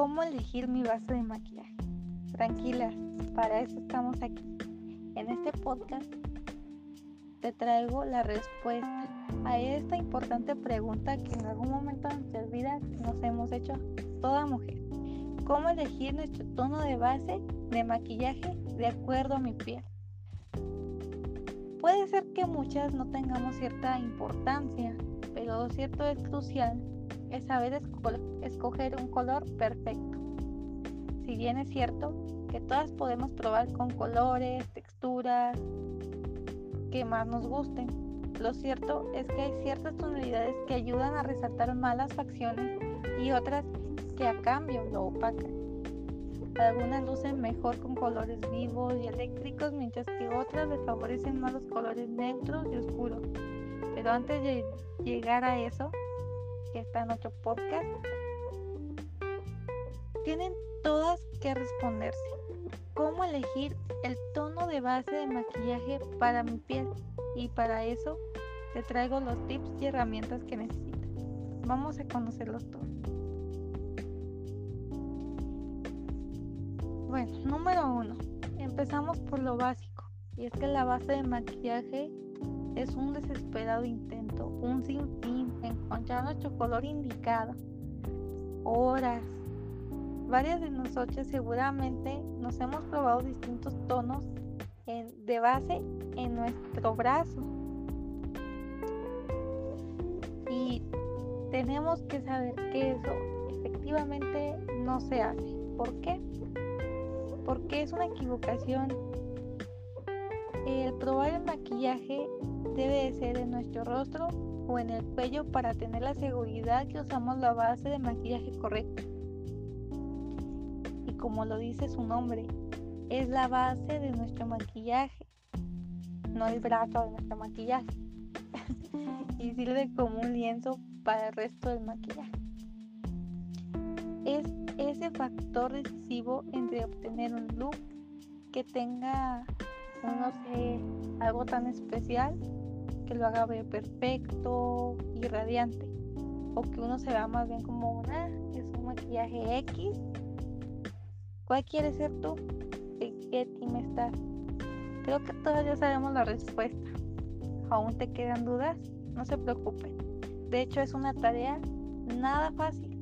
elegir mi base de maquillaje? Tranquilas, para eso estamos aquí. En este podcast te traigo la respuesta a esta importante pregunta que en algún momento de nuestras vidas nos hemos hecho toda mujer. ¿Cómo elegir nuestro tono de base de maquillaje de acuerdo a mi piel? Puede ser que muchas no tengamos cierta importancia, pero lo cierto es crucial es saber escoger un color perfecto. Si bien es cierto que todas podemos probar con colores, texturas que más nos gusten, lo cierto es que hay ciertas tonalidades que ayudan a resaltar malas facciones y otras que a cambio lo opacan. Algunas lucen mejor con colores vivos y eléctricos, mientras que otras les favorecen más los colores neutros y oscuros. Pero antes de llegar a eso, que está en otro podcast, tienen todas que responderse. ¿Cómo elegir el tono de base de maquillaje para mi piel? Y para eso te traigo los tips y herramientas que necesitas. Vamos a conocerlos todos. Bueno, número uno. Empezamos por lo básico. Y es que la base de maquillaje es un desesperado intento, un sinfín, encontrar nuestro color indicado. Horas. Varias de nosotras seguramente nos hemos probado distintos tonos de base en nuestro brazo. Y tenemos que saber que eso efectivamente no se hace. ¿Por qué? Porque es una equivocación. El probar el maquillaje debe de ser en nuestro rostro o en el cuello para tener la seguridad que usamos la base de maquillaje correcta. Y como lo dice su nombre, es la base de nuestro maquillaje, no el brazo de nuestro maquillaje. y sirve como un lienzo para el resto del maquillaje. Es ese factor decisivo entre obtener un look que tenga, no sé, algo tan especial que lo haga ver perfecto y radiante. O que uno se vea más bien como una, es un maquillaje X. ¿Cuál quieres ser tú? ¿De qué team estás? Creo que todos ya sabemos la respuesta. ¿Aún te quedan dudas? No se preocupen. De hecho es una tarea nada fácil.